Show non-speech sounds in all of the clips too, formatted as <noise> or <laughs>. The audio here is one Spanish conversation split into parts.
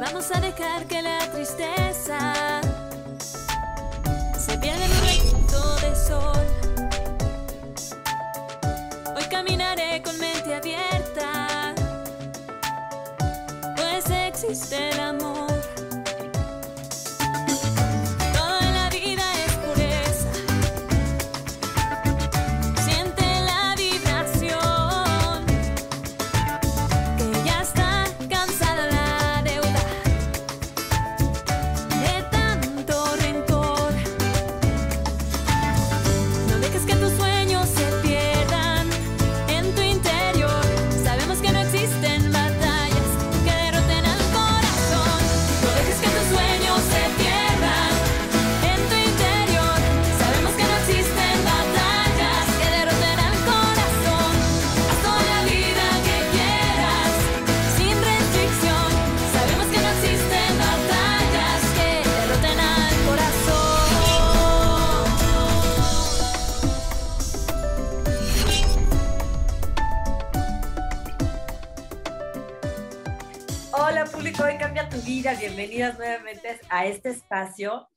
Vamos a dejar que la tristeza a este espacio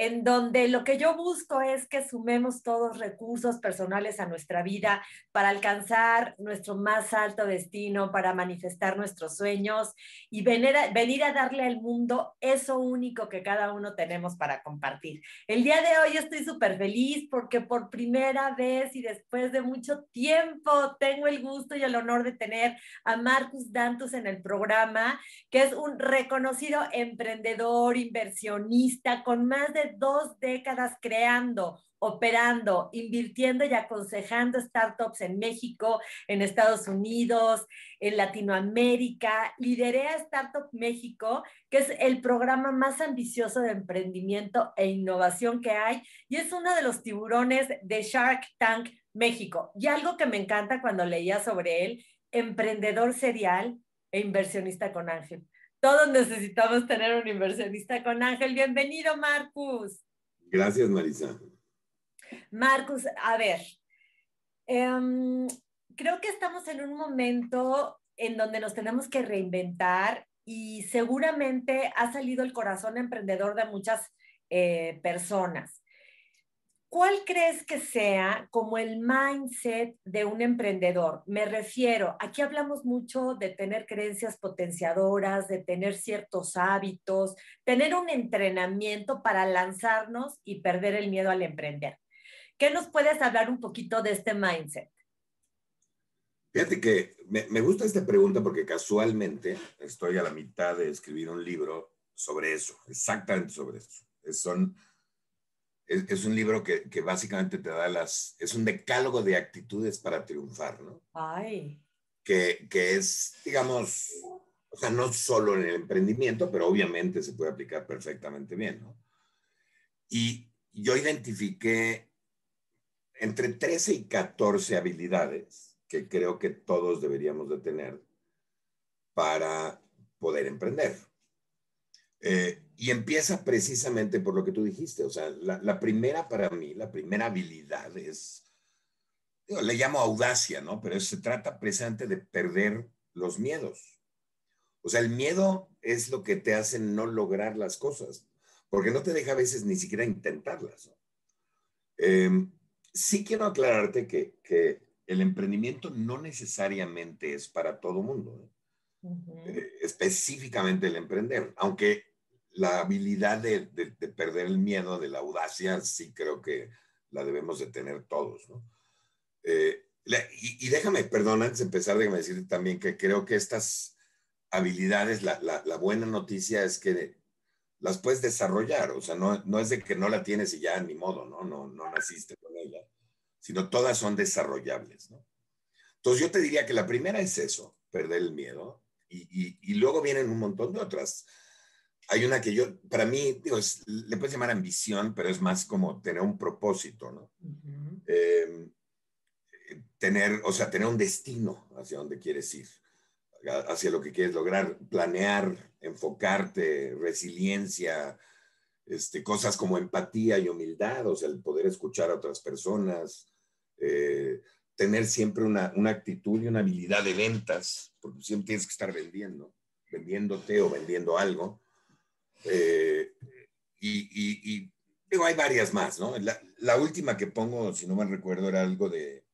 en donde lo que yo busco es que sumemos todos recursos personales a nuestra vida para alcanzar nuestro más alto destino, para manifestar nuestros sueños y venir a, venir a darle al mundo eso único que cada uno tenemos para compartir. El día de hoy estoy súper feliz porque por primera vez y después de mucho tiempo tengo el gusto y el honor de tener a Marcus Dantus en el programa, que es un reconocido emprendedor, inversionista con más de dos décadas creando, operando, invirtiendo y aconsejando startups en México, en Estados Unidos, en Latinoamérica. Lideré a Startup México, que es el programa más ambicioso de emprendimiento e innovación que hay y es uno de los tiburones de Shark Tank México. Y algo que me encanta cuando leía sobre él, emprendedor serial e inversionista con Ángel. Todos necesitamos tener un inversionista con Ángel. Bienvenido, Marcus. Gracias, Marisa. Marcus, a ver, em, creo que estamos en un momento en donde nos tenemos que reinventar y seguramente ha salido el corazón emprendedor de muchas eh, personas. ¿Cuál crees que sea como el mindset de un emprendedor? Me refiero, aquí hablamos mucho de tener creencias potenciadoras, de tener ciertos hábitos, tener un entrenamiento para lanzarnos y perder el miedo al emprender. ¿Qué nos puedes hablar un poquito de este mindset? Fíjate que me, me, gusta esta pregunta porque casualmente estoy a la mitad de escribir un libro sobre eso, exactamente sobre eso. Es, son, es, es un libro que, que, básicamente te da las, es un decálogo de actitudes para triunfar, ¿no? Ay. Que, que es, digamos, o sea, no solo en el emprendimiento, pero obviamente se puede aplicar perfectamente bien, ¿no? Y yo identifiqué entre 13 y 14 habilidades que creo que todos deberíamos de tener para poder emprender. Eh, y empieza precisamente por lo que tú dijiste, o sea, la, la primera para mí, la primera habilidad es, digo, le llamo audacia, ¿no? Pero se trata precisamente de perder los miedos. O sea, el miedo es lo que te hace no lograr las cosas, porque no te deja a veces ni siquiera intentarlas. ¿no? Eh, sí quiero aclararte que, que el emprendimiento no necesariamente es para todo mundo, ¿eh? uh -huh. eh, específicamente el emprender, aunque la habilidad de, de, de, perder el miedo, de la audacia, sí creo que la debemos de tener todos, ¿no? Eh, y, y, déjame, perdón, antes de empezar, déjame decirte también que creo que estas habilidades, la, la, la, buena noticia es que las puedes desarrollar, o sea, no, no es de que no la tienes y ya ni modo, ¿no? No, no naciste con ella sino todas son desarrollables. ¿no? Entonces yo te diría que la primera es eso, perder el miedo, y, y, y, luego vienen un montón de otras. Hay una que yo, para mí, digo, es, le puedes llamar ambición, pero es más como tener un propósito, ¿no? Uh -huh. eh, tener, o sea, tener un destino hacia donde quieres ir, hacia lo que quieres lograr, planear, enfocarte, resiliencia, este, cosas como empatía y humildad, o sea, el poder escuchar a otras personas, eh, tener siempre una, una, actitud y una habilidad de ventas, porque siempre tienes que estar vendiendo. vendiéndote o vendiendo algo. Eh, y, y, y, digo, hay varias más, ¿no? La, la, última que pongo, si no mal recuerdo, era algo de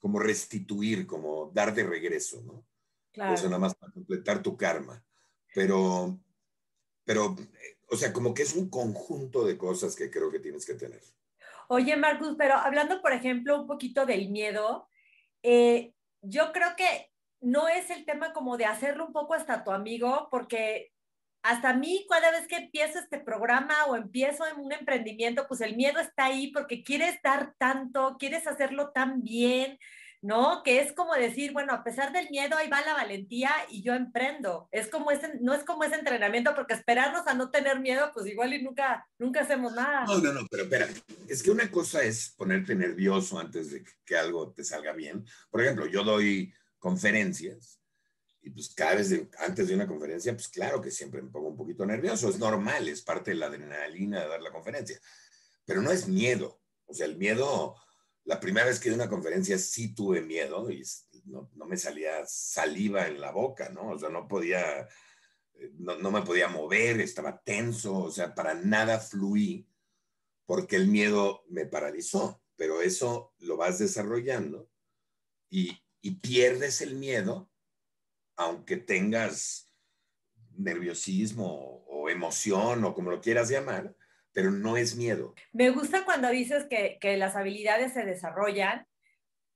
como restituir, como dar de regreso, ¿no? Claro. Eso nada más para completar tu karma. Pero, pero, o sea, como que es un conjunto de cosas que creo que tienes que tener. Oye, Marcus, pero hablando, por ejemplo, un poquito del miedo, eh, yo creo que no es el tema como de hacerlo un poco hasta tu amigo, porque hasta mí, cada vez que empiezo este programa o empiezo en un emprendimiento, pues el miedo está ahí porque quieres dar tanto, quieres hacerlo tan bien, ¿no? Que es como decir, bueno, a pesar del miedo, ahí va la valentía y yo emprendo. Es como ese, no es como ese entrenamiento, porque esperarnos a no tener miedo, pues igual y nunca, nunca hacemos nada. No, no, no, pero espera, es que una cosa es ponerte nervioso antes de que algo te salga bien. Por ejemplo, yo doy conferencias y pues cada vez antes de una conferencia, pues claro que siempre me pongo un poquito nervioso, es normal, es parte de la adrenalina de dar la conferencia, pero no es miedo, o sea, el miedo la primera vez que di una conferencia sí tuve miedo y no, no, me salía saliva en la boca, ¿no? O sea, no podía, eh, no, no, me podía mover, estaba tenso, o sea, para nada fluí porque el miedo me paralizó, pero eso lo vas desarrollando y, y pierdes el miedo aunque tengas nerviosismo o emoción o como lo quieras llamar, pero no es miedo. Me gusta cuando dices que, las habilidades se desarrollan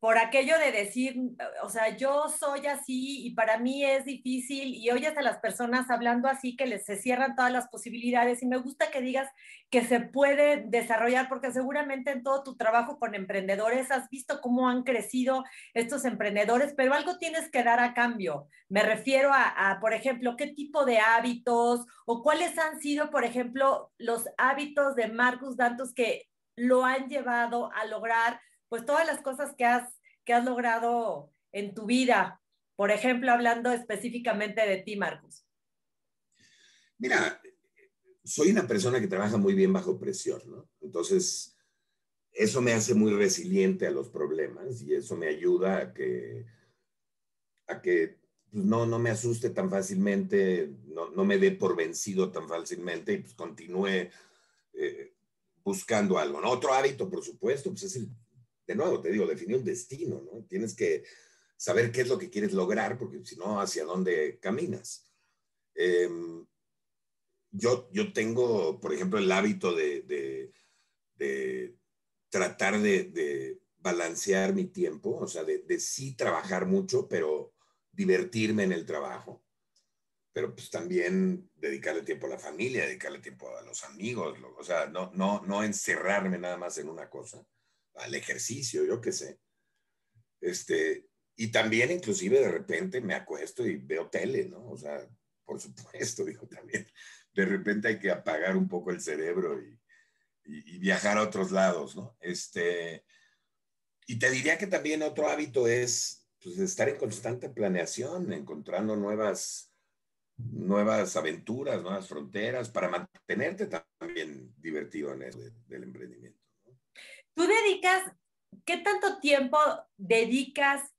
por aquello de decir, o sea, yo soy así y para mí es difícil y oyes a las personas hablando así que les se cierran todas las posibilidades y me gusta que digas que se puede desarrollar porque seguramente en todo tu trabajo con emprendedores has visto cómo han crecido estos emprendedores, pero algo tienes que dar a cambio. Me refiero a, a por ejemplo, qué tipo de hábitos o cuáles han sido, por ejemplo, los hábitos de Marcus Dantos que lo han llevado a lograr pues todas las cosas que has, que has logrado en tu vida. Por ejemplo, hablando específicamente de ti, Marcos. Mira, soy una persona que trabaja muy bien bajo presión, ¿no? Entonces, eso me hace muy resiliente a los problemas y eso me ayuda a que, a que pues, no, no me asuste tan fácilmente, no, no, me dé por vencido tan fácilmente y pues continúe eh, buscando algo. ¿no? Otro hábito, por supuesto, pues es el de nuevo, te digo, definir un destino, ¿no? Tienes que saber qué es lo que quieres lograr, porque si no, hacia dónde caminas. Em, yo, yo tengo, por ejemplo, el hábito de, de, de tratar de, de, balancear mi tiempo, o sea, de, sí trabajar mucho, pero divertirme en el trabajo, pero pues también dedicarle tiempo a la familia, dedicarle tiempo a los amigos, o sea, no, no, no encerrarme nada más en una cosa al ejercicio, yo qué sé. Este, y también inclusive de repente me acuesto y veo tele, ¿no? O sea, por supuesto, <laughs> digo también, de repente hay que apagar un poco el cerebro y, viajar a otros lados, ¿no? Este, y te diría que también otro hábito es pues, estar en constante planeación, encontrando nuevas, nuevas aventuras, nuevas fronteras, para mantenerte también divertido en eso del emprendimiento. Tú dedicas, ¿qué tanto tiempo dedicas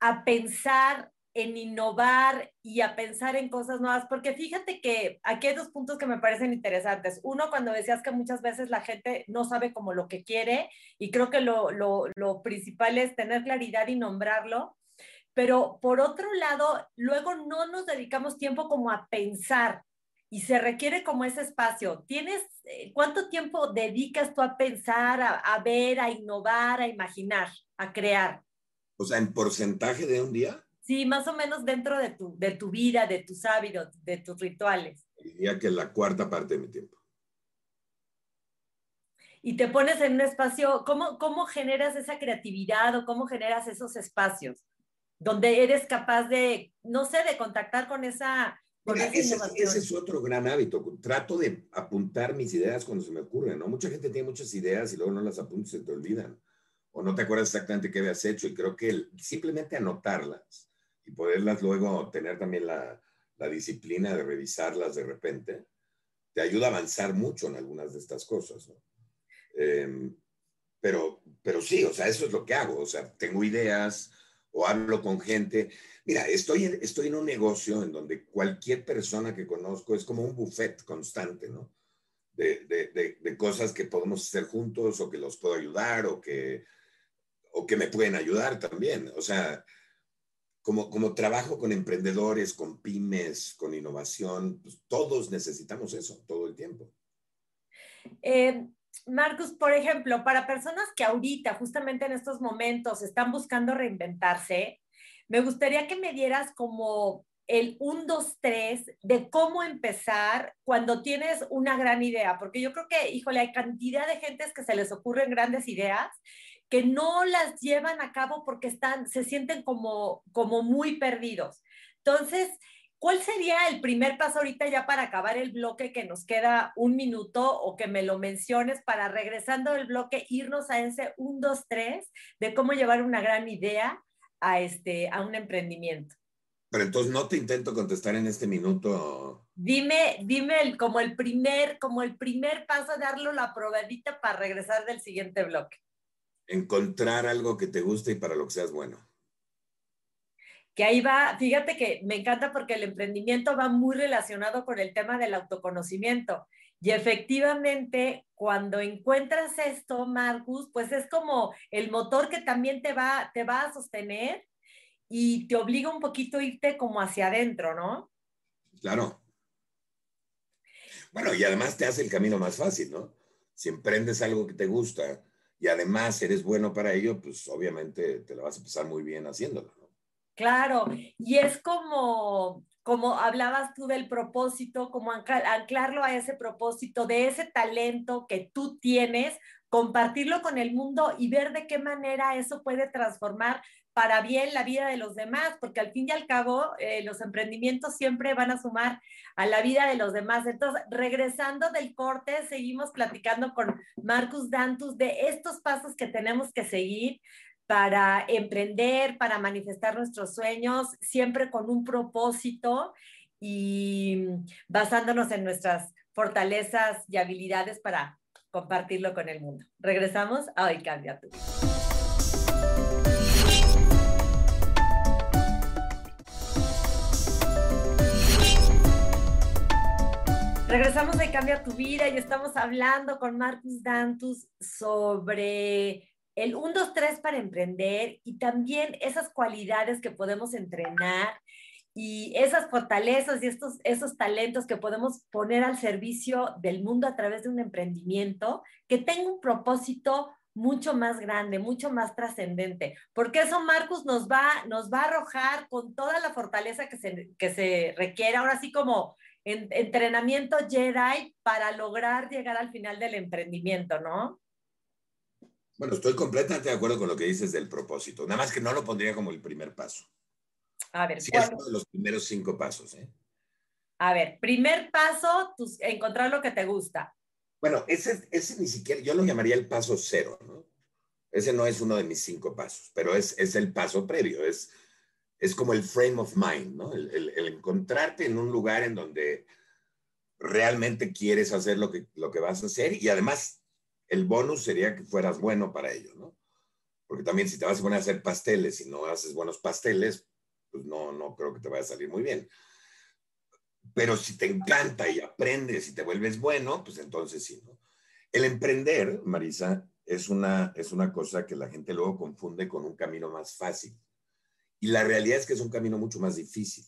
a pensar en innovar y a pensar en cosas nuevas? Porque fíjate que aquí hay dos puntos que me parecen interesantes. Uno, cuando decías que muchas veces la gente no sabe como lo que quiere y creo que lo, lo, lo principal es tener claridad y nombrarlo. Pero por otro lado, luego no nos dedicamos tiempo como a pensar y se requiere como ese espacio. ¿Tienes eh, cuánto tiempo dedicas tú a pensar, a, ver, a innovar, a imaginar, a crear? O sea, en porcentaje de un día. Sí, más o menos dentro de tu, de tu vida, de tus hábitos, de tus rituales. Diría que la cuarta parte de mi tiempo. Y te pones en un espacio, ¿cómo, cómo generas esa creatividad o cómo generas esos espacios donde eres capaz de, no sé, de contactar con esa ese, es otro gran hábito. Trato de apuntar mis ideas cuando se me ocurren, ¿no? Mucha gente tiene muchas ideas y luego no las apuntas y se te olvidan. O no te acuerdas exactamente qué habías hecho. Y creo que simplemente anotarlas y poderlas luego tener también la, la, disciplina de revisarlas de repente, te ayuda a avanzar mucho en algunas de estas cosas, ¿no? Em, pero, pero sí, o sea, eso es lo que hago. O sea, tengo ideas, o hablo con gente. Mira, estoy en, estoy en un negocio en donde cualquier persona que conozco es como un buffet constante, ¿no? De, de, de, cosas que podemos hacer juntos o que los puedo ayudar o que, o que me pueden ayudar también. O sea, como, como trabajo con emprendedores, con pymes, con innovación, pues todos necesitamos eso todo el tiempo. Eh, Marcus, por ejemplo, para personas que ahorita, justamente en estos momentos, están buscando reinventarse, me gustaría que me dieras como el 1, 2, 3 de cómo empezar cuando tienes una gran idea, porque yo creo que, híjole, hay cantidad de gentes que se les ocurren grandes ideas que no las llevan a cabo porque están, se sienten como, como muy perdidos. Entonces, ¿Cuál sería el primer paso ahorita ya para acabar el bloque que nos queda un minuto o que me lo menciones para regresando del bloque irnos a ese 1, 2, 3 de cómo llevar una gran idea a, este, a un emprendimiento? Pero entonces no te intento contestar en este minuto. Dime, dime el, como el primer, como el primer paso, darlo la probadita para regresar del siguiente bloque. Encontrar algo que te guste y para lo que seas bueno que ahí va, fíjate que me encanta porque el emprendimiento va muy relacionado con el tema del autoconocimiento. Y efectivamente, cuando encuentras esto, Marcus, pues es como el motor que también te va, te va a sostener y te obliga un poquito a irte como hacia adentro, ¿no? Claro. Bueno, y además te hace el camino más fácil, ¿no? Si emprendes algo que te gusta y además eres bueno para ello, pues obviamente te lo vas a pasar muy bien haciéndolo. Claro, y es como, como hablabas tú del propósito, como anclarlo a ese propósito, de ese talento que tú tienes, compartirlo con el mundo y ver de qué manera eso puede transformar para bien la vida de los demás, porque al fin y al cabo eh, los emprendimientos siempre van a sumar a la vida de los demás. Entonces, regresando del corte, seguimos platicando con Marcus Dantus de estos pasos que tenemos que seguir para emprender, para manifestar nuestros sueños, siempre con un propósito y basándonos en nuestras fortalezas y habilidades para compartirlo con el mundo. Regresamos a Hoy Cambia Tu Regresamos de Cambia tu vida y estamos hablando con Marcus Dantus sobre el 1, 2, 3 para emprender y también esas cualidades que podemos entrenar y esas fortalezas y estos, esos talentos que podemos poner al servicio del mundo a través de un emprendimiento que tenga un propósito mucho más grande, mucho más trascendente, porque eso Marcus nos va, nos va a arrojar con toda la fortaleza que se, que se requiere, ahora sí como en, entrenamiento Jedi para lograr llegar al final del emprendimiento, ¿no? Bueno, estoy completamente de acuerdo con lo que dices del propósito. Nada más que no lo pondría como el primer paso. A ver, sí, es uno de los primeros cinco pasos. ¿eh? A ver, primer paso, encontrar lo que te gusta. Bueno, ese, ese ni siquiera, yo lo llamaría el paso cero, ¿no? Ese no es uno de mis cinco pasos, pero es, es el paso previo, es, es como el frame of mind, ¿no? El, el, el, encontrarte en un lugar en donde realmente quieres hacer lo que, lo que vas a hacer y además el bonus sería que fueras bueno para ello, ¿no? Porque también si te vas a poner a hacer pasteles y no haces buenos pasteles, pues no, no creo que te vaya a salir muy bien. Pero si te encanta y aprendes y te vuelves bueno, pues entonces sí, ¿no? El emprender, Marisa, es una, es una cosa que la gente luego confunde con un camino más fácil. Y la realidad es que es un camino mucho más difícil.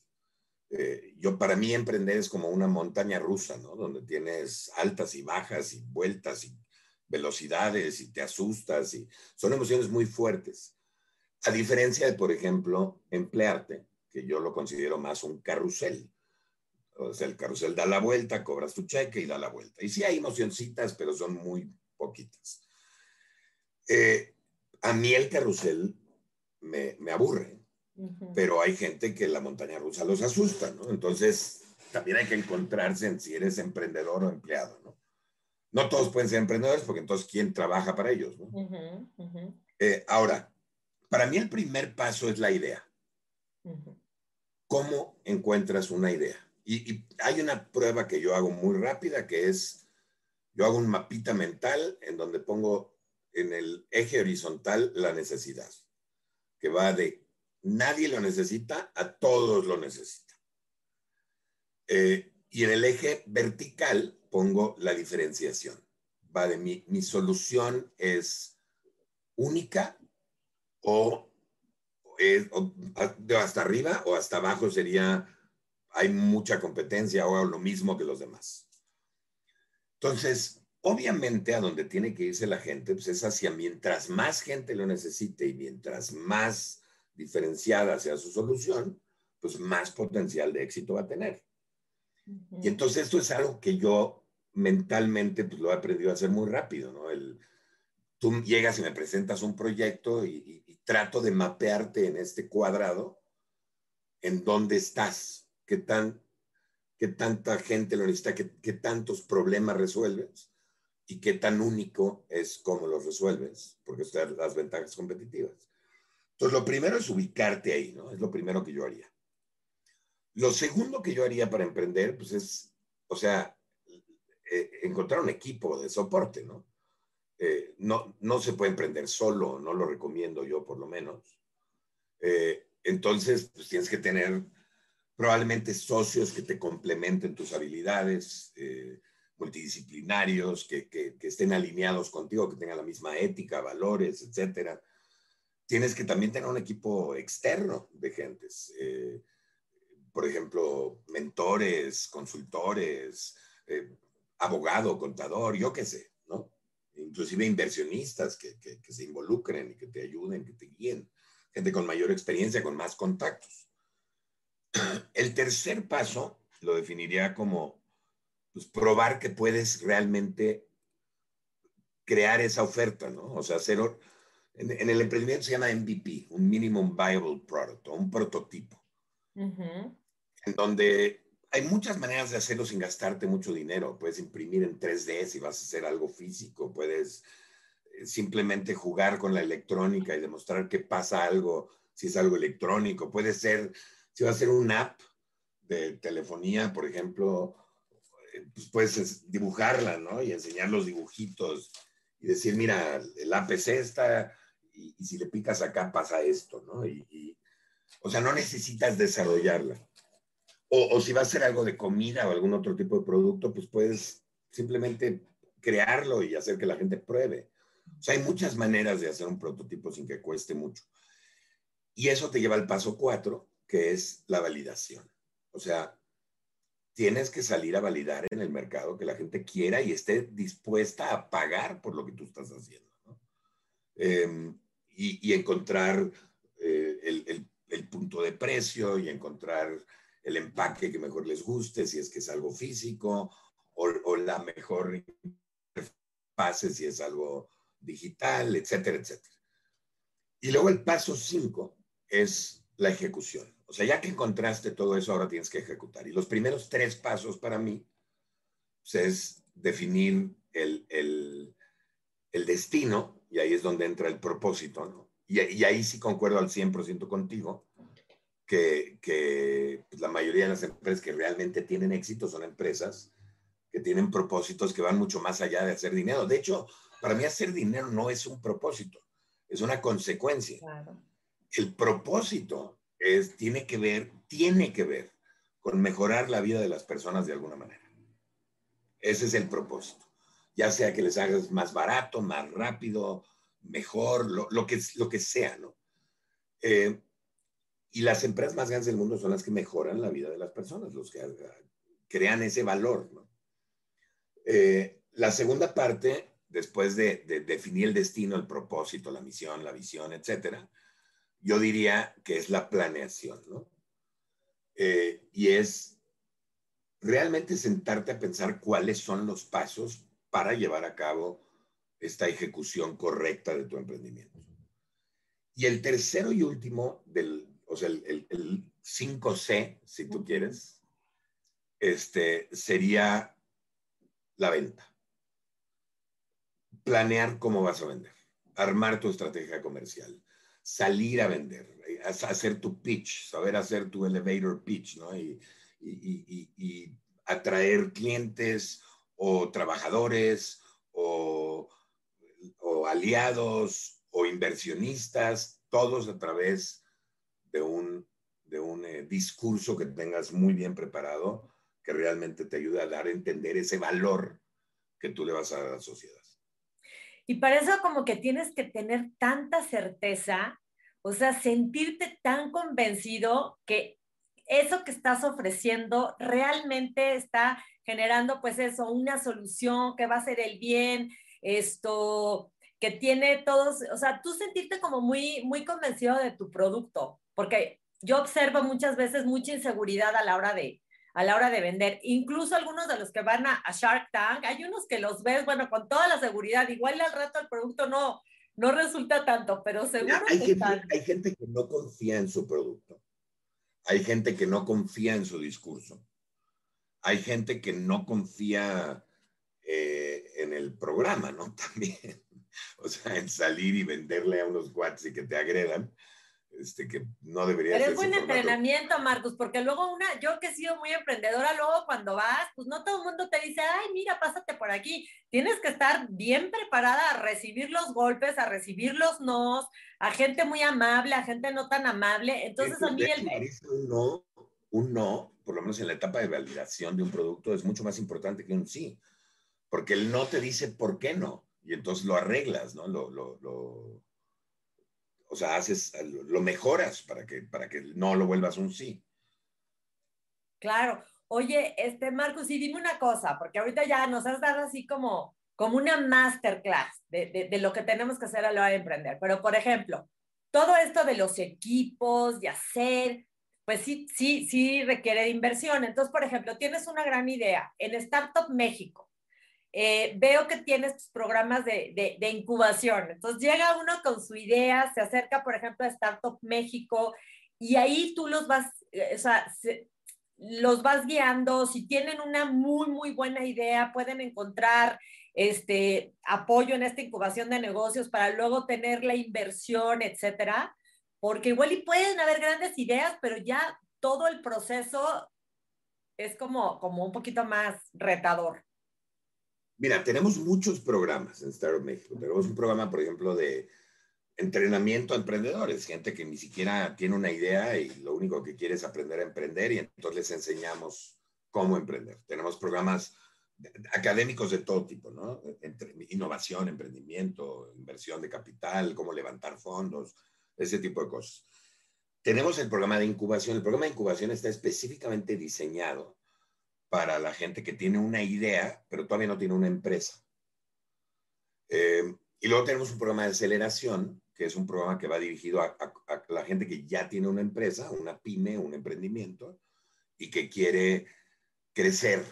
Eh, yo, para mí, emprender es como una montaña rusa, ¿no? Donde tienes altas y bajas y vueltas y velocidades y te asustas y son emociones muy fuertes. A diferencia de, por ejemplo, emplearte, que yo lo considero más un carrusel. O sea, el carrusel da la vuelta, cobras tu cheque y da la vuelta. Y sí hay emocioncitas, pero son muy poquitas. Eh, a mí el carrusel me, me aburre, pero hay gente que la montaña rusa los asusta, ¿no? Entonces, también hay que encontrarse en si eres emprendedor o empleado, ¿no? No todos pueden ser emprendedores porque entonces, ¿quién trabaja para ellos? Eh, ahora, para mí el primer paso es la idea. ¿Cómo encuentras una idea? Y, hay una prueba que yo hago muy rápida que es, yo hago un mapita mental en donde pongo en el eje horizontal la necesidad, que va de nadie lo necesita, a todos lo necesitan. Eh, y en el eje vertical pongo la diferenciación. Va de mi, mi solución es única o, es, de hasta arriba o hasta abajo sería hay mucha competencia o lo mismo que los demás. Entonces, obviamente a donde tiene que irse la gente, pues es hacia mientras más gente lo necesite y mientras más diferenciada sea su solución, pues más potencial de éxito va a tener. Y entonces esto es algo que yo mentalmente pues lo he aprendido a hacer muy rápido, ¿no? El, tú llegas y me presentas un proyecto y, trato de mapearte en este cuadrado en dónde estás, qué, tan, qué tanta gente lo necesita, qué, qué tantos problemas resuelves y qué tan único es cómo los resuelves, porque están las ventajas competitivas. Entonces, lo primero es ubicarte ahí, ¿no? Es lo primero que yo haría. Lo segundo que yo haría para emprender, pues es, o sea, eh, encontrar un equipo de soporte, ¿no? Eh, no, no se puede emprender solo, no lo recomiendo yo por lo menos. Eh, entonces, pues tienes que tener probablemente socios que te complementen tus habilidades, multidisciplinarios, que, que, que, estén alineados contigo, que tengan la misma ética, valores, etcétera. Tienes que también tener un equipo externo de gentes. por ejemplo, mentores, consultores, abogado, contador, yo qué sé, ¿no? Inclusive inversionistas que, que, se involucren y que te ayuden, que te guíen, gente con mayor experiencia, con más contactos. <clears throat> El tercer paso lo definiría como pues, probar que puedes realmente crear esa oferta, ¿no? O sea, hacer, en, en, el emprendimiento se llama MVP, un Minimum Viable Product, o un prototipo, en donde hay muchas maneras de hacerlo sin gastarte mucho dinero. Puedes imprimir en 3D si vas a hacer algo físico, puedes eh, simplemente jugar con la electrónica y demostrar que pasa algo si es algo electrónico. Puede ser, si va a ser una app de telefonía, por ejemplo, eh, pues puedes dibujarla, ¿no? Y enseñar los dibujitos y decir, mira, el app es esta y, si le picas acá pasa esto, ¿no? y, o sea, no necesitas desarrollarla. O, si va a ser algo de comida o algún otro tipo de producto, pues puedes simplemente crearlo y hacer que la gente pruebe. O sea, hay muchas maneras de hacer un prototipo sin que cueste mucho. Y eso te lleva al paso cuatro, que es la validación. O sea, tienes que salir a validar en el mercado que la gente quiera y esté dispuesta a pagar por lo que tú estás haciendo. Em, y, encontrar eh, el, el, punto de precio y encontrar el empaque que mejor les guste, si es que es algo físico, o, la mejor interfase si es algo digital, etcétera, etcétera. Y luego el paso cinco es la ejecución. O sea, ya que encontraste todo eso, ahora tienes que ejecutar. Y los primeros tres pasos para mí pues, es definir el, el, destino, y ahí es donde entra el propósito, y ahí sí concuerdo al 100% contigo que, pues, la mayoría de las empresas que realmente tienen éxito son empresas que tienen propósitos que van mucho más allá de hacer dinero. De hecho, para mí hacer dinero no es un propósito, es una consecuencia. El propósito es, tiene que ver, tiene que ver con mejorar la vida de las personas de alguna manera. Ese es el propósito. Ya sea que les hagas más barato, más rápido, mejor, lo, que, lo que sea, ¿no? Eh, y las empresas más grandes del mundo son las que mejoran la vida de las personas, los que crean ese valor. Eh, la segunda parte, después de, definir el destino, el propósito, la misión, la visión, etcétera, yo diría que es la planeación. Eh, y es realmente sentarte a pensar cuáles son los pasos para llevar a cabo esta ejecución correcta de tu emprendimiento. Y el tercero y último del, o sea, el, el, 5C, si tú quieres, este, sería la venta. Planear cómo vas a vender, armar tu estrategia comercial, salir a vender, hacer tu pitch, saber hacer tu elevator pitch, ¿no? Y, y, y, atraer clientes o trabajadores o, o aliados o inversionistas, todos a través de un, de un eh, discurso que tengas muy bien preparado, que realmente te ayude a dar a entender ese valor que tú le vas a dar a la sociedad. Y para eso como que tienes que tener tanta certeza, o sea, sentirte tan convencido que eso que estás ofreciendo realmente está generando pues eso, una solución que va a ser el bien, esto, que tiene todos, o sea, tú sentirte como muy, muy convencido de tu producto, porque yo observo muchas veces mucha inseguridad a la hora de, a la hora de vender. Incluso algunos de los que van a, Shark Tank, hay unos que los ves, bueno, con toda la seguridad, igual al rato el producto no, no resulta tanto, pero seguro hay, gente, hay gente que no confía en su producto. Hay gente que no confía en su discurso. Hay gente que no confía eh, en el programa, ¿no? <laughs> También. O sea, en salir y venderle a unos watts y que te agredan este, que no debería Pero es buen entrenamiento, Marcos, porque luego una, yo que he sido muy emprendedora, luego cuando vas, pues no todo el mundo te dice, ay, mira, pásate por aquí. Tienes que estar bien preparada a recibir los golpes, a recibir los nos, a gente muy amable, a gente no tan amable. Entonces a mí el... Un no, un no, por lo menos en la etapa de validación de un producto, es mucho más importante que un sí, porque el no te dice por qué no, y entonces lo arreglas, ¿no? Lo, lo, lo o sea, haces, lo mejoras para que, para que no lo vuelvas un sí. Claro. Oye, este Marcos, y dime una cosa, porque ahorita ya nos has dado así como, como una masterclass de, de, de lo que tenemos que hacer a la hora de emprender. Pero, por ejemplo, todo esto de los equipos, de hacer, pues sí, sí, sí requiere de inversión. Entonces, por ejemplo, tienes una gran idea en Startup México. Eh, veo que tienes programas de, de, incubación. Entonces llega uno con su idea, se acerca, por ejemplo, a Startup México y ahí tú los vas, eh, o sea, los vas guiando. Si tienen una muy, muy buena idea, pueden encontrar este apoyo en esta incubación de negocios para luego tener la inversión, etcétera. Porque igual y pueden haber grandes ideas, pero ya todo el proceso es como, como un poquito más retador. Mira, tenemos muchos programas en Startup México. Tenemos un programa, por ejemplo, de entrenamiento a emprendedores, gente que ni siquiera tiene una idea y lo único que quiere es aprender a emprender y entonces les enseñamos cómo emprender. Tenemos programas académicos de todo tipo, ¿no? Entre innovación, emprendimiento, inversión de capital, cómo levantar fondos, ese tipo de cosas. Tenemos el programa de incubación. El programa de incubación está específicamente diseñado para la gente que tiene una idea, pero todavía no tiene una empresa. Eh, y luego tenemos un programa de aceleración, que es un programa que va dirigido a, la gente que ya tiene una empresa, una pyme, un emprendimiento, y que quiere crecer.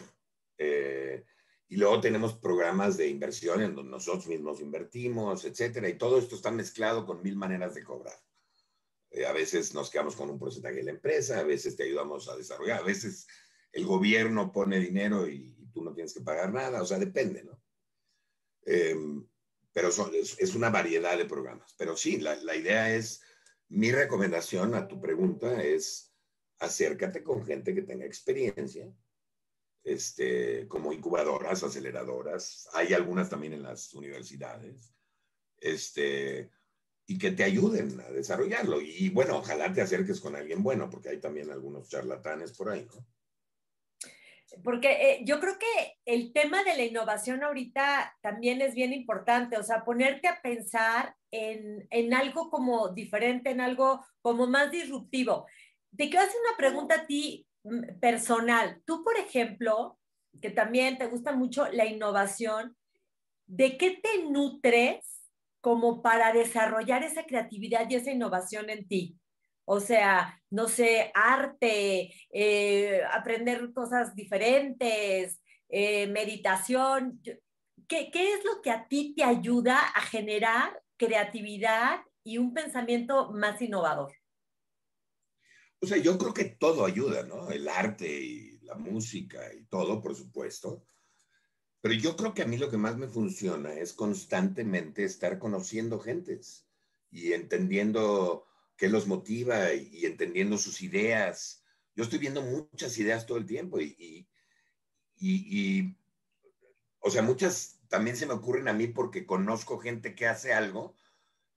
Eh, y luego tenemos programas de inversión en donde nosotros mismos invertimos, etcétera, y todo esto está mezclado con mil maneras de cobrar. Eh, a veces nos quedamos con un porcentaje de la empresa, a veces te ayudamos a desarrollar, a veces el gobierno pone dinero y, tú no tienes que pagar nada, o sea, depende, ¿no? Em, pero es, una variedad de programas. Pero sí, la, la, idea es, mi recomendación a tu pregunta es acércate con gente que tenga experiencia, este, como incubadoras, aceleradoras, hay algunas también en las universidades, este, y que te ayuden a desarrollarlo. Y bueno, ojalá te acerques con alguien bueno, porque hay también algunos charlatanes por ahí, ¿no? Porque eh, yo creo que el tema de la innovación ahorita también es bien importante, o sea, ponerte a pensar en, en algo como diferente, en algo como más disruptivo. Te quiero hacer una pregunta a ti mm, personal. Tú, por ejemplo, que también te gusta mucho la innovación, ¿de qué te nutres como para desarrollar esa creatividad y esa innovación en ti? O sea, no sé, arte, eh, aprender cosas diferentes, eh, meditación. ¿Qué, ¿Qué es lo que a ti te ayuda a generar creatividad y un pensamiento más innovador? O sea, yo creo que todo ayuda, ¿no? El arte y la música y todo, por supuesto. Pero yo creo que a mí lo que más me funciona es constantemente estar conociendo gentes y entendiendo qué los motiva y, entendiendo sus ideas. Yo estoy viendo muchas ideas todo el tiempo y, y, o sea, muchas también se me ocurren a mí porque conozco gente que hace algo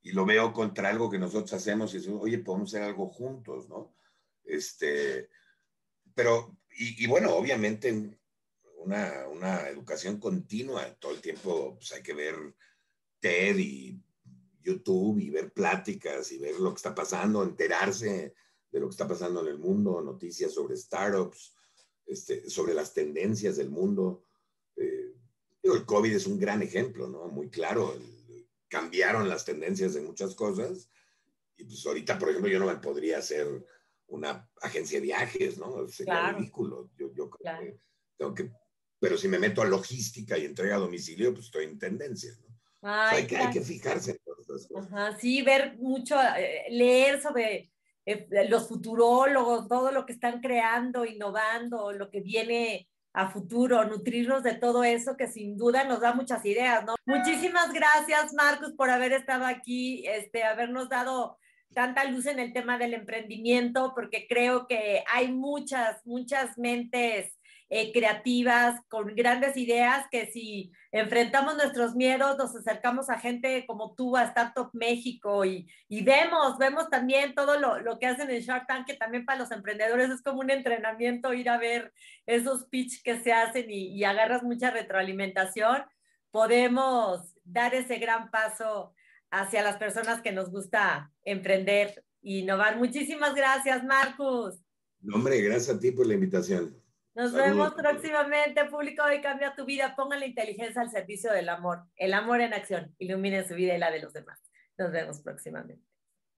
y lo veo contra algo que nosotros hacemos y decimos, oye, podemos hacer algo juntos, ¿no? Este, pero, y, y bueno, obviamente una, una, educación continua, todo el tiempo pues, hay que ver TED y YouTube y ver pláticas y ver lo que está pasando, enterarse de lo que está pasando en el mundo, noticias sobre startups, este, sobre las tendencias del mundo. Eh, el COVID es un gran ejemplo, ¿no? Muy claro. cambiaron las tendencias de muchas cosas. Y pues ahorita, por ejemplo, yo no me podría hacer una agencia de viajes, ¿no? Sería ridículo. Yo, yo creo que tengo que. Pero si me meto a logística y entrega a domicilio, pues estoy en tendencia, ¿no? hay, que, hay, que, fijarse sí, ver mucho, eh, leer sobre eh, los futurólogos, todo lo que están creando, innovando, lo que viene a futuro, nutrirnos de todo eso que sin duda nos da muchas ideas, ¿no? Muchísimas gracias, Marcos, por haber estado aquí, este, habernos dado tanta luz en el tema del emprendimiento, porque creo que hay muchas, muchas mentes eh, creativas, con grandes ideas, que si enfrentamos nuestros miedos, nos acercamos a gente como tú, a Startup México, y, y vemos, vemos también todo lo, lo, que hacen en Shark Tank, que también para los emprendedores es como un entrenamiento ir a ver esos pitch que se hacen y, y agarras mucha retroalimentación, podemos dar ese gran paso hacia las personas que nos gusta emprender y innovar. Muchísimas gracias, Marcus. hombre, gracias a ti por la invitación. Nos vemos próximamente, público de Cambia tu Vida. Pongan la inteligencia al servicio del amor. El amor en acción. Iluminen su vida y la de los demás. Nos vemos próximamente.